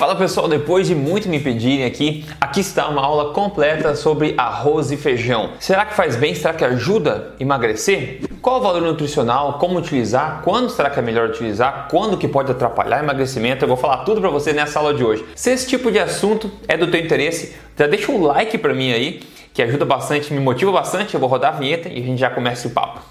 Fala pessoal, depois de muito me pedirem aqui, aqui está uma aula completa sobre arroz e feijão. Será que faz bem? Será que ajuda a emagrecer? Qual o valor nutricional? Como utilizar? Quando será que é melhor utilizar? Quando que pode atrapalhar emagrecimento? Eu vou falar tudo para você nessa aula de hoje. Se esse tipo de assunto é do teu interesse, já deixa um like para mim aí, que ajuda bastante, me motiva bastante. Eu vou rodar a vinheta e a gente já começa o papo.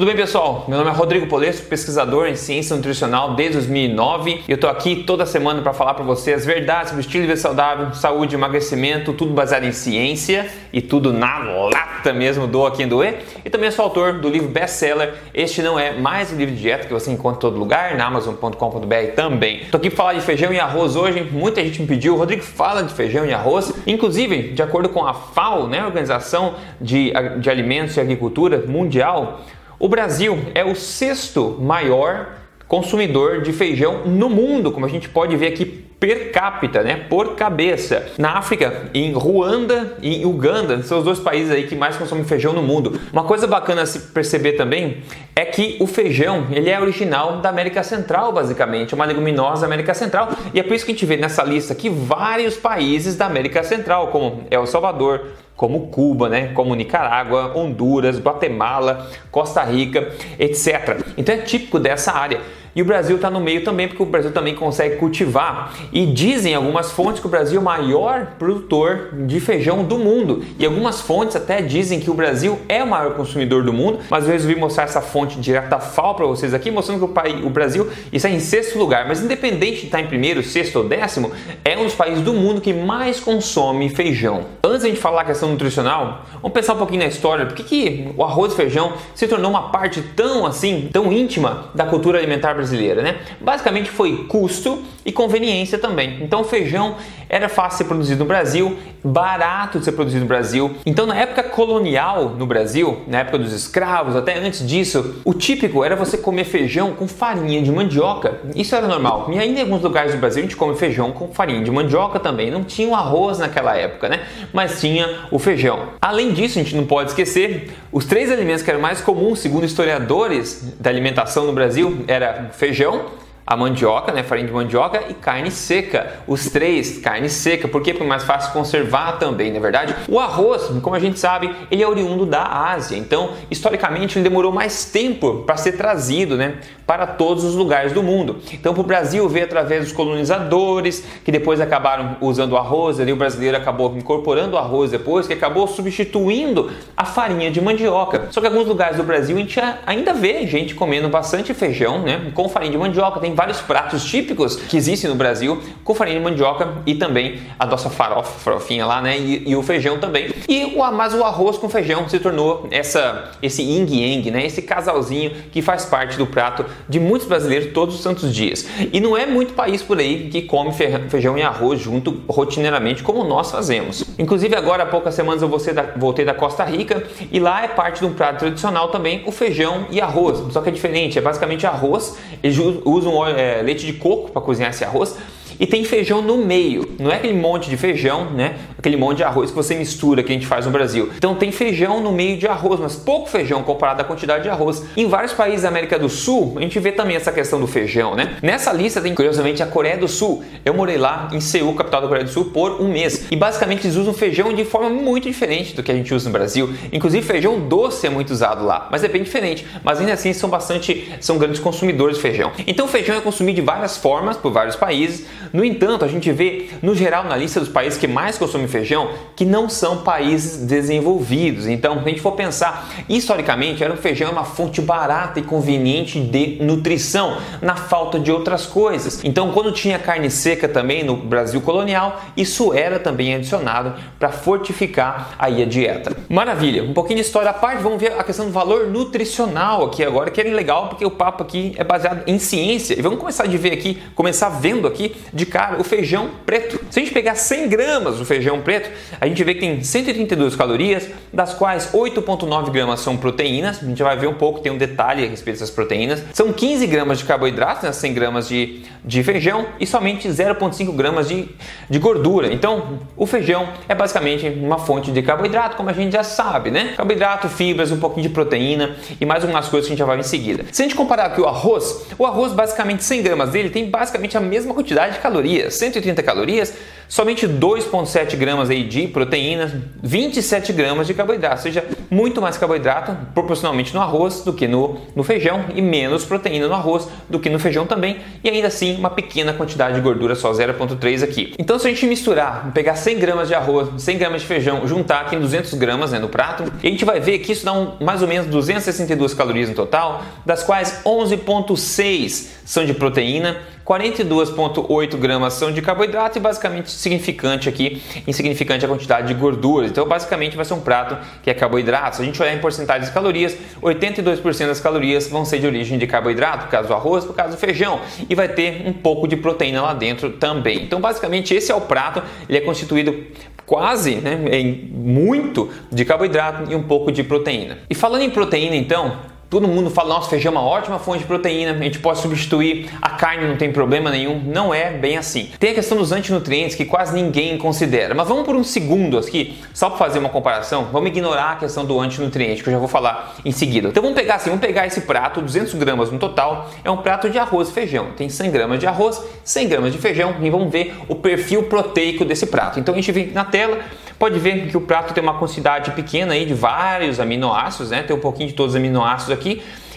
Tudo bem, pessoal? Meu nome é Rodrigo Polesso, pesquisador em ciência nutricional desde 2009 e eu tô aqui toda semana para falar para você as verdades sobre estilo de vida saudável, saúde, emagrecimento, tudo baseado em ciência e tudo na lata mesmo do Quem Doer. E também sou autor do livro best-seller Este Não É Mais um Livro de Dieta que você encontra em todo lugar, na amazon.com.br também. Tô aqui para falar de feijão e arroz hoje, muita gente me pediu, Rodrigo fala de feijão e arroz, inclusive, de acordo com a FAO, né, Organização de, de Alimentos e Agricultura Mundial, o Brasil é o sexto maior consumidor de feijão no mundo, como a gente pode ver aqui per capita, né, por cabeça. Na África, em Ruanda e Uganda, são os dois países aí que mais consomem feijão no mundo. Uma coisa bacana a se perceber também é que o feijão, ele é original da América Central, basicamente, é uma leguminosa da América Central, e é por isso que a gente vê nessa lista aqui vários países da América Central, como El Salvador, como Cuba, né, como Nicarágua, Honduras, Guatemala, Costa Rica, etc. Então é típico dessa área. E o Brasil está no meio também, porque o Brasil também consegue cultivar. E dizem algumas fontes que o Brasil é o maior produtor de feijão do mundo. E algumas fontes até dizem que o Brasil é o maior consumidor do mundo, mas eu resolvi mostrar essa fonte direta da FAO para vocês aqui, mostrando que o, Brasil está em sexto lugar. Mas independente de estar em primeiro, sexto ou décimo, é um dos países do mundo que mais consome feijão. Antes de a gente falar a questão nutricional, vamos pensar um pouquinho na história. Por que, que o arroz e feijão se tornou uma parte tão assim, tão íntima da cultura alimentar brasileira, né? Basicamente foi custo e conveniência também. Então feijão era fácil de ser produzido no Brasil, barato de ser produzido no Brasil. Então na época colonial no Brasil, na época dos escravos, até antes disso, o típico era você comer feijão com farinha de mandioca. Isso era normal. E ainda em alguns lugares do Brasil a gente come feijão com farinha de mandioca também. Não tinha o arroz naquela época, né? Mas tinha o feijão. Além disso, a gente não pode esquecer, os três alimentos que eram mais comuns, segundo historiadores da alimentação no Brasil, era feijão, a mandioca, né, farinha de mandioca e carne seca. Os três, carne seca? Porque é mais fácil conservar também, na é verdade. O arroz, como a gente sabe, ele é oriundo da Ásia. Então, historicamente, ele demorou mais tempo para ser trazido, né, para todos os lugares do mundo. Então, para o Brasil veio através dos colonizadores, que depois acabaram usando o arroz, ali o brasileiro acabou incorporando o arroz depois, que acabou substituindo a farinha de mandioca. Só que alguns lugares do Brasil a gente ainda vê gente comendo bastante feijão, né, com farinha de mandioca. Tem vários pratos típicos que existem no Brasil com farinha de mandioca e também a nossa farofa, farofinha lá, né? E, e o feijão também. E o, mas o arroz com feijão se tornou essa, esse yin yang, né? Esse casalzinho que faz parte do prato de muitos brasileiros todos os santos dias. E não é muito país por aí que come feijão e arroz junto rotineiramente como nós fazemos. Inclusive agora há poucas semanas eu voltei da Costa Rica e lá é parte de um prato tradicional também o feijão e arroz. Só que é diferente, é basicamente arroz, eles usam óleo é, leite de coco para cozinhar esse arroz e tem feijão no meio. Não é aquele monte de feijão, né? Aquele monte de arroz que você mistura que a gente faz no Brasil. Então tem feijão no meio de arroz, mas pouco feijão comparado à quantidade de arroz. Em vários países da América do Sul, a gente vê também essa questão do feijão, né? Nessa lista tem curiosamente a Coreia do Sul. Eu morei lá em Seul, capital da Coreia do Sul, por um mês. E basicamente eles usam feijão de forma muito diferente do que a gente usa no Brasil. Inclusive feijão doce é muito usado lá, mas é bem diferente. Mas ainda assim são bastante, são grandes consumidores de feijão. Então feijão é consumido de várias formas por vários países. No entanto, a gente vê, no geral, na lista dos países que mais consomem feijão, que não são países desenvolvidos. Então, se a gente for pensar, historicamente, era o feijão uma fonte barata e conveniente de nutrição, na falta de outras coisas. Então, quando tinha carne seca também no Brasil colonial, isso era também adicionado para fortificar aí a dieta. Maravilha, um pouquinho de história à parte, vamos ver a questão do valor nutricional aqui agora, que é legal porque o papo aqui é baseado em ciência. E vamos começar de ver aqui, começar vendo aqui de cara o feijão preto. Se a gente pegar 100 gramas do feijão preto, a gente vê que tem 132 calorias, das quais 8,9 gramas são proteínas. A gente vai ver um pouco, tem um detalhe a respeito dessas proteínas. São 15 gramas de carboidratos, né, 100 gramas de, de feijão e somente 0,5 gramas de, de gordura. Então, o feijão é basicamente uma fonte de carboidrato, como a gente já sabe, né? Carboidrato, fibras, um pouquinho de proteína e mais algumas coisas que a gente já vai em seguida. Se a gente comparar aqui o arroz, o arroz basicamente 100 gramas dele tem basicamente a mesma quantidade de calorias, 130 calorias, somente 2,7 gramas aí de proteína, 27 gramas de carboidrato, ou seja, muito mais carboidrato proporcionalmente no arroz do que no, no feijão e menos proteína no arroz do que no feijão também, e ainda assim uma pequena quantidade de gordura, só 0,3 aqui. Então se a gente misturar, pegar 100 gramas de arroz, 100 gramas de feijão, juntar aqui em 200 gramas né, no prato, a gente vai ver que isso dá um, mais ou menos 262 calorias no total, das quais 11,6 são de proteína, 42,8 gramas são de carboidrato e basicamente significante aqui, insignificante a quantidade de gorduras. Então, basicamente, vai ser um prato que é carboidrato. Se a gente olhar em porcentagem de calorias, 82% das calorias vão ser de origem de carboidrato, por causa do arroz, por causa do feijão, e vai ter um pouco de proteína lá dentro também. Então, basicamente, esse é o prato. Ele é constituído quase, né, em muito de carboidrato e um pouco de proteína. E falando em proteína, então, Todo mundo fala, nossa, feijão é uma ótima fonte de proteína, a gente pode substituir a carne, não tem problema nenhum. Não é bem assim. Tem a questão dos antinutrientes que quase ninguém considera. Mas vamos por um segundo aqui, só para fazer uma comparação, vamos ignorar a questão do antinutriente, que eu já vou falar em seguida. Então vamos pegar assim, vamos pegar esse prato, 200 gramas no total, é um prato de arroz e feijão. Tem 100 gramas de arroz, 100 gramas de feijão e vamos ver o perfil proteico desse prato. Então a gente vem na tela, pode ver que o prato tem uma quantidade pequena aí de vários aminoácidos, né? Tem um pouquinho de todos os aminoácidos aqui.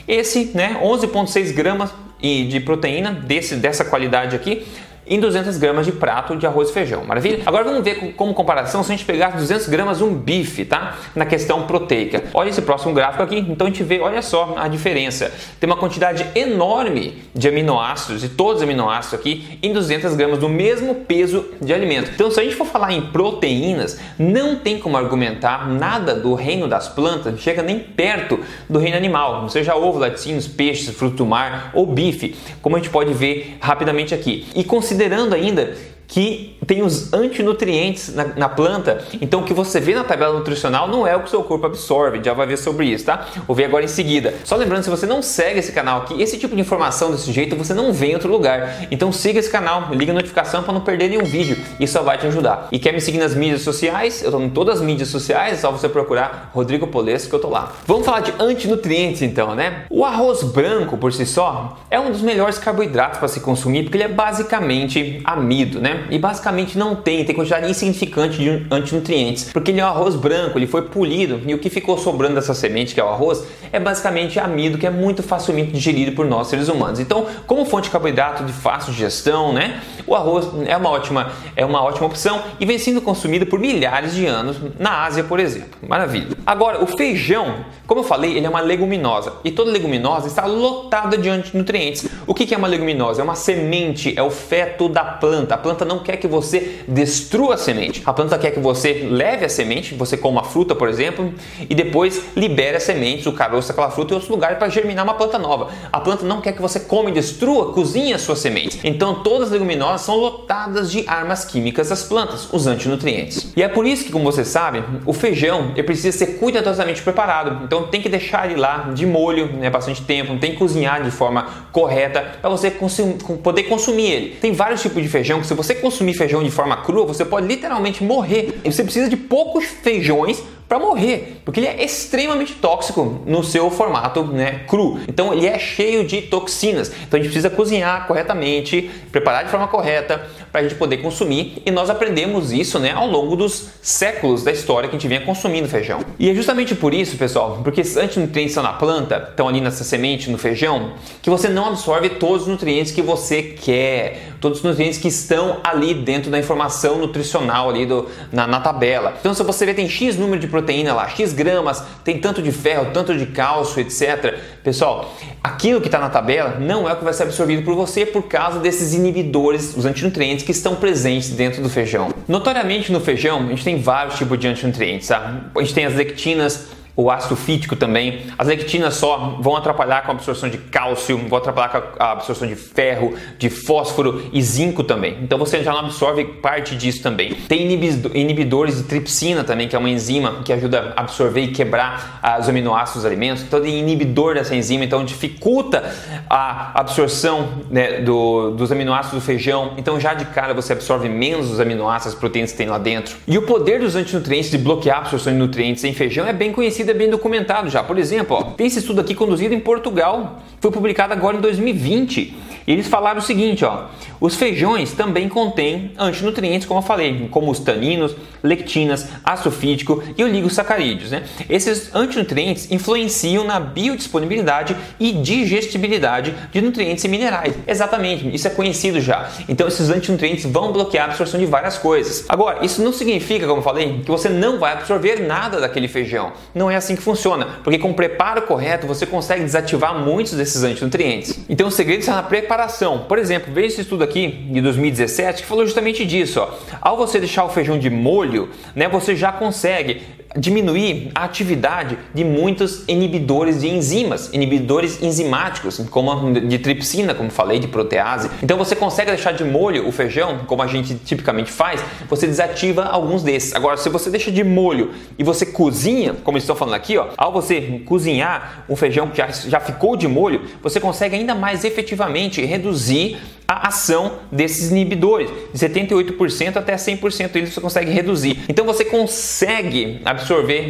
Esse, né, 11,6 gramas de proteína desse, dessa qualidade aqui em 200 gramas de prato de arroz e feijão. Maravilha? Agora vamos ver como comparação se a gente pegar 200 gramas um bife, tá? Na questão proteica. Olha esse próximo gráfico aqui, então a gente vê, olha só a diferença. Tem uma quantidade enorme de aminoácidos, de todos os aminoácidos aqui, em 200 gramas do mesmo peso de alimento. Então se a gente for falar em proteínas, não tem como argumentar nada do reino das plantas, chega nem perto do reino animal, seja ovo, laticínios, peixes, fruto do mar ou bife, como a gente pode ver rapidamente aqui. E considerando ainda que tem os antinutrientes na, na, planta. Então, o que você vê na tabela nutricional não é o que o seu corpo absorve. Já vai ver sobre isso, tá? Vou ver agora em seguida. Só lembrando, se você não segue esse canal aqui, esse tipo de informação desse jeito você não vê em outro lugar. Então, siga esse canal, liga a notificação para não perder nenhum vídeo. Isso só vai te ajudar. E quer me seguir nas mídias sociais? Eu estou em todas as mídias sociais, é só você procurar Rodrigo Polesco que eu tô lá. Vamos falar de antinutrientes então, né? O arroz branco por si só é um dos melhores carboidratos para se consumir porque ele é basicamente amido, né? E basicamente não tem, tem quantidade insignificante de antinutrientes, porque ele é um arroz branco, ele foi polido e o que ficou sobrando dessa semente, que é o arroz, é basicamente amido que é muito facilmente digerido por nós seres humanos. Então, como fonte de carboidrato de fácil digestão, né? O arroz é uma ótima, é uma ótima opção e vem sendo consumido por milhares de anos na Ásia, por exemplo. Maravilha. Agora, o feijão, como eu falei, ele é uma leguminosa e toda leguminosa está lotada de antinutrientes. O que é uma leguminosa? É uma semente, é o feto da planta. A planta não quer que você destrua a semente. A planta quer que você leve a semente, você coma a fruta, por exemplo, e depois libere as sementes, o caroço daquela fruta em outro lugar para germinar uma planta nova. A planta não quer que você come destrua, cozinhe as suas sementes. Então todas as leguminosas são lotadas de armas químicas das plantas, os antinutrientes. E é por isso que, como você sabe, o feijão ele precisa ser cuidadosamente preparado. Então tem que deixar ele lá de molho, né, bastante tempo, tem que cozinhar de forma correta para você consum poder consumir ele. Tem vários tipos de feijão que se você consumir feijão de forma crua, você pode literalmente morrer. E você precisa de poucos feijões para morrer, porque ele é extremamente tóxico no seu formato né, cru. Então ele é cheio de toxinas. Então a gente precisa cozinhar corretamente, preparar de forma correta para a gente poder consumir. E nós aprendemos isso né, ao longo dos séculos da história que a gente vinha consumindo feijão. E é justamente por isso, pessoal, porque esses antinutrientes estão na planta, estão ali nessa semente, no feijão, que você não absorve todos os nutrientes que você quer, todos os nutrientes que estão ali dentro da informação nutricional ali do, na, na tabela. Então se você vê tem X número de proteína lá, X gramas, tem tanto de ferro, tanto de cálcio, etc. Pessoal, aquilo que está na tabela não é o que vai ser absorvido por você por causa desses inibidores, os antinutrientes que estão presentes dentro do feijão. Notoriamente no feijão, a gente tem vários tipos de antinutrientes, tá? A gente tem as lectinas, o ácido fítico também. As lectinas só vão atrapalhar com a absorção de cálcio, vão atrapalhar com a absorção de ferro, de fósforo e zinco também. Então você já não absorve parte disso também. Tem inibidores de tripsina também, que é uma enzima que ajuda a absorver e quebrar os aminoácidos dos alimentos. Então tem inibidor dessa enzima, então dificulta a absorção né, do, dos aminoácidos do feijão. Então já de cara você absorve menos os aminoácidos, as proteínas que tem lá dentro. E o poder dos antinutrientes de bloquear a absorção de nutrientes em feijão é bem conhecido conhecido, é bem documentado já. Por exemplo, ó, tem esse estudo aqui conduzido em Portugal, foi publicado agora em 2020. E eles falaram o seguinte, ó, os feijões também contêm antinutrientes, como eu falei, como os taninos, lectinas, ácido fítico e oligosacarídeos. Né? Esses antinutrientes influenciam na biodisponibilidade e digestibilidade de nutrientes e minerais. Exatamente, isso é conhecido já. Então esses antinutrientes vão bloquear a absorção de várias coisas. Agora, isso não significa, como eu falei, que você não vai absorver nada daquele feijão. Não é assim que funciona, porque com o preparo correto você consegue desativar muitos desses antinutrientes. Então o segredo está na preparação. Por exemplo, veja esse estudo aqui aqui de 2017 que falou justamente disso. Ó. Ao você deixar o feijão de molho, né, você já consegue diminuir a atividade de muitos inibidores de enzimas, inibidores enzimáticos, como de tripsina, como falei, de protease. Então você consegue deixar de molho o feijão, como a gente tipicamente faz, você desativa alguns desses. Agora, se você deixa de molho e você cozinha, como estou falando aqui, ó, ao você cozinhar um feijão que já, já ficou de molho, você consegue ainda mais efetivamente reduzir a ação desses inibidores, de 78% até 100% eles você consegue reduzir. Então você consegue absorver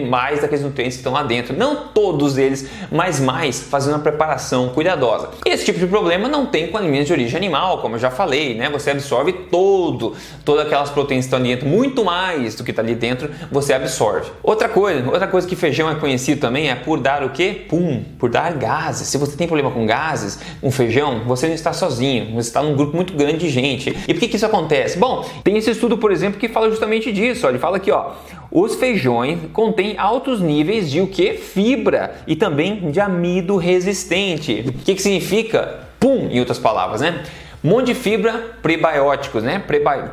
mais daqueles nutrientes que estão lá dentro. Não todos eles, mas mais fazendo uma preparação cuidadosa. Esse tipo de problema não tem com alimentos de origem animal, como eu já falei, né? Você absorve todo, todas aquelas proteínas que estão ali dentro, muito mais do que está ali dentro, você absorve. Outra coisa, outra coisa que feijão é conhecido também é por dar o que? Pum, por dar gases. Se você tem problema com gases, um feijão, você não está sozinho, você está num grupo muito grande de gente. E por que, que isso acontece? Bom, tem esse estudo, por exemplo, que fala justamente disso. Ó. Ele fala aqui, ó, os feijões contêm altos níveis de o que? Fibra e também de amido resistente. O que, que significa? Pum, em outras palavras, né? Monte de fibra, prebióticos, né?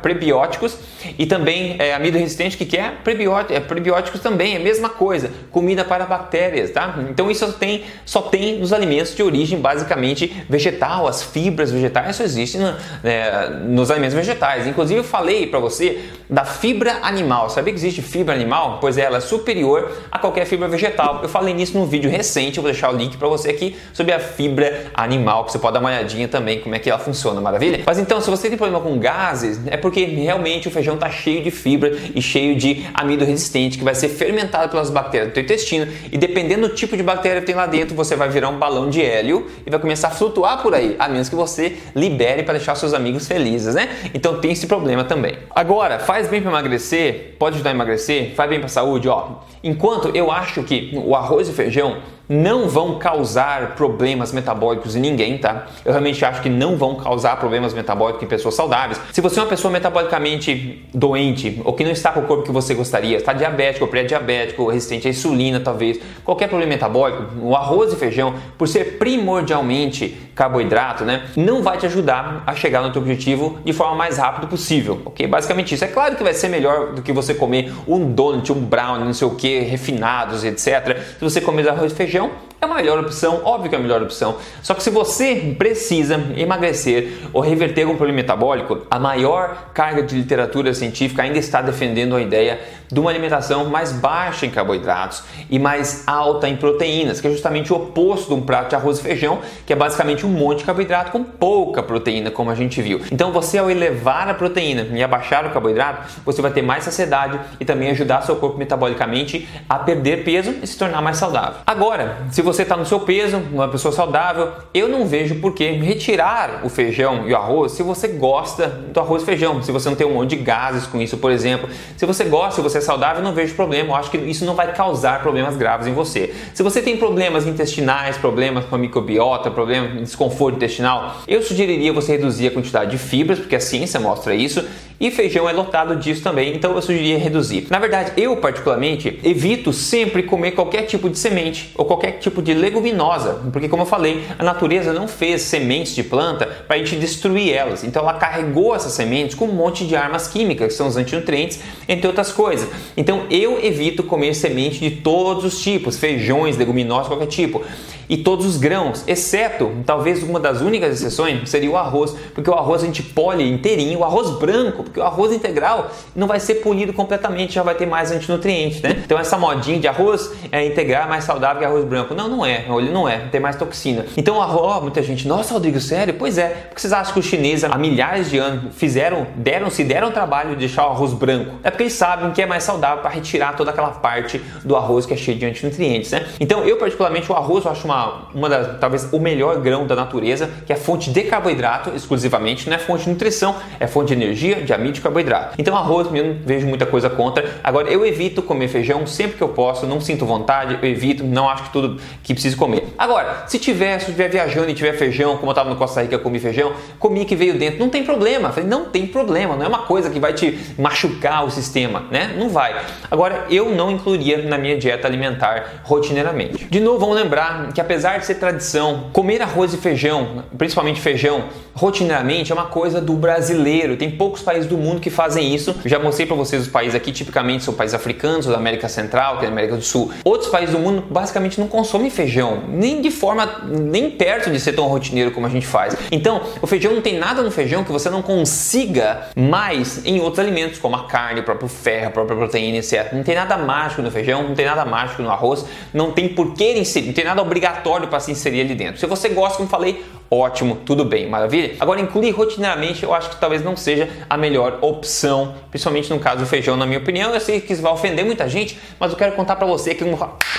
Prebióticos e também é, amido resistente, que, que é? Prebióticos, é prebióticos também, é a mesma coisa. Comida para bactérias, tá? Então isso só tem, só tem nos alimentos de origem basicamente vegetal, as fibras vegetais só existem é, nos alimentos vegetais. Inclusive eu falei para você da fibra animal. Sabia que existe fibra animal? Pois é, ela é superior a qualquer fibra vegetal. Eu falei nisso num vídeo recente, eu vou deixar o link para você aqui sobre a fibra animal, que você pode dar uma olhadinha também como é que ela funciona maravilha? Mas então, se você tem problema com gases, é porque realmente o feijão está cheio de fibra e cheio de amido resistente que vai ser fermentado pelas bactérias do teu intestino e dependendo do tipo de bactéria que tem lá dentro, você vai virar um balão de hélio e vai começar a flutuar por aí, a menos que você libere para deixar seus amigos felizes, né? Então tem esse problema também. Agora, faz bem para emagrecer, pode ajudar a emagrecer, faz bem para a saúde, ó. Enquanto eu acho que o arroz e feijão não vão causar problemas metabólicos em ninguém, tá? Eu realmente acho que não vão causar problemas metabólicos em pessoas saudáveis. Se você é uma pessoa metabolicamente doente ou que não está com o corpo que você gostaria, está diabético, pré-diabético, resistente à insulina, talvez, qualquer problema metabólico, o arroz e feijão, por ser primordialmente carboidrato, né, não vai te ajudar a chegar no teu objetivo de forma mais rápida possível, ok? Basicamente isso. É claro que vai ser melhor do que você comer um donut, um brownie, não sei o que, refinados, etc. Se você comer arroz e feijão região é uma melhor opção, óbvio que é a melhor opção. Só que se você precisa emagrecer ou reverter algum problema metabólico, a maior carga de literatura científica ainda está defendendo a ideia de uma alimentação mais baixa em carboidratos e mais alta em proteínas, que é justamente o oposto de um prato de arroz e feijão, que é basicamente um monte de carboidrato com pouca proteína, como a gente viu. Então, você ao elevar a proteína e abaixar o carboidrato, você vai ter mais saciedade e também ajudar seu corpo metabolicamente a perder peso e se tornar mais saudável. Agora, se você está no seu peso, uma pessoa saudável, eu não vejo por que retirar o feijão e o arroz se você gosta do arroz e feijão, se você não tem um monte de gases com isso, por exemplo. Se você gosta, se você é saudável, não vejo problema. Eu acho que isso não vai causar problemas graves em você. Se você tem problemas intestinais, problemas com a microbiota, problemas de desconforto intestinal, eu sugeriria você reduzir a quantidade de fibras, porque a ciência mostra isso, e feijão é lotado disso também, então eu sugeriria reduzir. Na verdade, eu particularmente evito sempre comer qualquer tipo de semente ou qualquer tipo de leguminosa, porque como eu falei, a natureza não fez sementes de planta para a gente destruir elas. Então ela carregou essas sementes com um monte de armas químicas, que são os antinutrientes, entre outras coisas. Então eu evito comer semente de todos os tipos, feijões, leguminosas, qualquer tipo e todos os grãos, exceto talvez uma das únicas exceções seria o arroz, porque o arroz a gente polhe inteirinho, o arroz branco, porque o arroz integral não vai ser polido completamente, já vai ter mais antinutrientes, né? Então essa modinha de arroz é integral mais saudável que arroz branco. Não, não é, ele não é, tem mais toxina. Então o arroz, muita gente, nossa Rodrigo, sério? Pois é, porque vocês acham que os chineses há milhares de anos fizeram, deram, se deram o trabalho de deixar o arroz branco? É porque eles sabem que é mais saudável para retirar toda aquela parte do arroz que é cheio de antinutrientes, né? Então eu particularmente o arroz eu acho uma uma, das, talvez o melhor grão da natureza, que é fonte de carboidrato exclusivamente, não é fonte de nutrição, é fonte de energia, de amido e carboidrato. Então arroz não vejo muita coisa contra. Agora eu evito comer feijão sempre que eu posso, não sinto vontade, eu evito, não acho que tudo que preciso comer. Agora, se tiver, se estiver viajando e tiver feijão, como eu estava no Costa Rica, eu comi feijão, comi que veio dentro, não tem problema. Falei, não tem problema, não é uma coisa que vai te machucar o sistema, né? Não vai. Agora, eu não incluiria na minha dieta alimentar rotineiramente. De novo, vamos lembrar que apesar de ser tradição, comer arroz e feijão, principalmente feijão, rotineiramente é uma coisa do brasileiro. Tem poucos países do mundo que fazem isso. Já mostrei para vocês os países aqui, tipicamente são países africanos, ou da América Central, que é da América do Sul. Outros países do mundo basicamente não consomem feijão, nem de forma nem perto de ser tão rotineiro como a gente faz. Então, o feijão não tem nada no feijão que você não consiga mais em outros alimentos, como a carne, o próprio ferro, a própria proteína, etc. Não tem nada mágico no feijão, não tem nada mágico no arroz, não tem porquê em si, não tem nada obrigatório para se inserir ali dentro. Se você gosta, como falei, ótimo, tudo bem, maravilha. Agora, incluir rotineiramente eu acho que talvez não seja a melhor opção, principalmente no caso do feijão, na minha opinião. Eu sei que isso vai ofender muita gente, mas eu quero contar para você aqui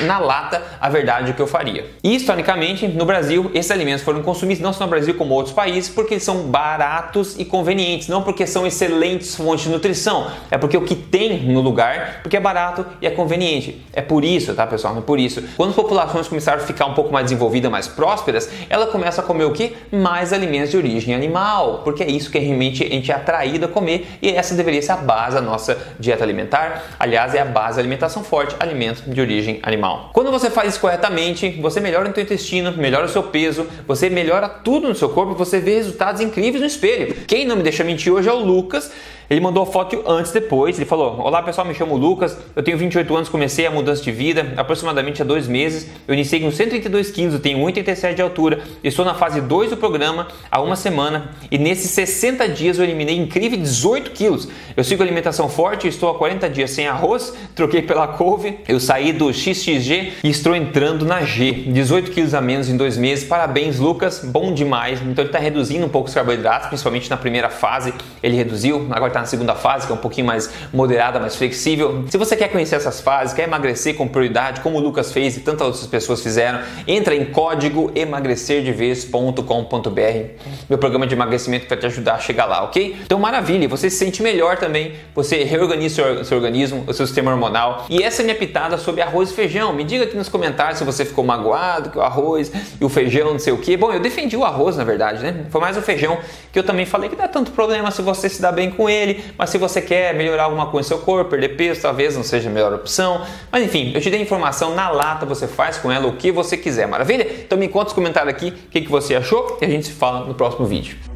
na lata a verdade que eu faria. E, historicamente, no Brasil, esses alimentos foram consumidos não só no Brasil como outros países, porque eles são baratos e convenientes, não porque são excelentes fontes de nutrição, é porque o que tem no lugar, porque é barato e é conveniente. É por isso, tá, pessoal? É por isso. Quando as populações começaram a ficar um pouco mais desenvolvidas, mais prósperas, ela começa a comer o que? Mais alimentos de origem animal, porque é isso que realmente a gente é atraído a comer e essa deveria ser a base da nossa dieta alimentar. Aliás, é a base da alimentação forte, alimentos de origem animal. Quando você faz isso corretamente, você melhora o seu intestino, melhora o seu peso, você melhora tudo no seu corpo, você vê resultados incríveis no espelho. Quem não me deixa mentir hoje é o Lucas ele mandou foto antes e depois. Ele falou: Olá pessoal, me chamo Lucas, eu tenho 28 anos, comecei a mudança de vida aproximadamente há dois meses. Eu iniciei com 132 quilos, tenho 1,87 de altura, estou na fase 2 do programa há uma semana e nesses 60 dias eu eliminei incrível 18 quilos. Eu sigo alimentação forte, estou há 40 dias sem arroz, troquei pela couve, eu saí do XXG e estou entrando na G. 18 quilos a menos em dois meses. Parabéns, Lucas, bom demais. Então ele está reduzindo um pouco os carboidratos, principalmente na primeira fase ele reduziu, agora está na segunda fase, que é um pouquinho mais moderada, mais flexível. Se você quer conhecer essas fases, quer emagrecer com prioridade, como o Lucas fez e tantas outras pessoas fizeram, entra em código emagrecerdevez.com.br. Meu programa de emagrecimento vai te ajudar a chegar lá, ok? Então, maravilha, você se sente melhor também, você reorganiza seu, seu organismo, o seu sistema hormonal. E essa é minha pitada sobre arroz e feijão. Me diga aqui nos comentários se você ficou magoado que o arroz e o feijão, não sei o que. Bom, eu defendi o arroz, na verdade, né? Foi mais o feijão que eu também falei que dá tanto problema se você se dá bem com ele ele, mas se você quer melhorar alguma coisa no seu corpo, perder peso, talvez não seja a melhor opção. Mas enfim, eu te dei informação na lata, você faz com ela o que você quiser, maravilha? Então me conta nos comentários aqui o que, que você achou e a gente se fala no próximo vídeo.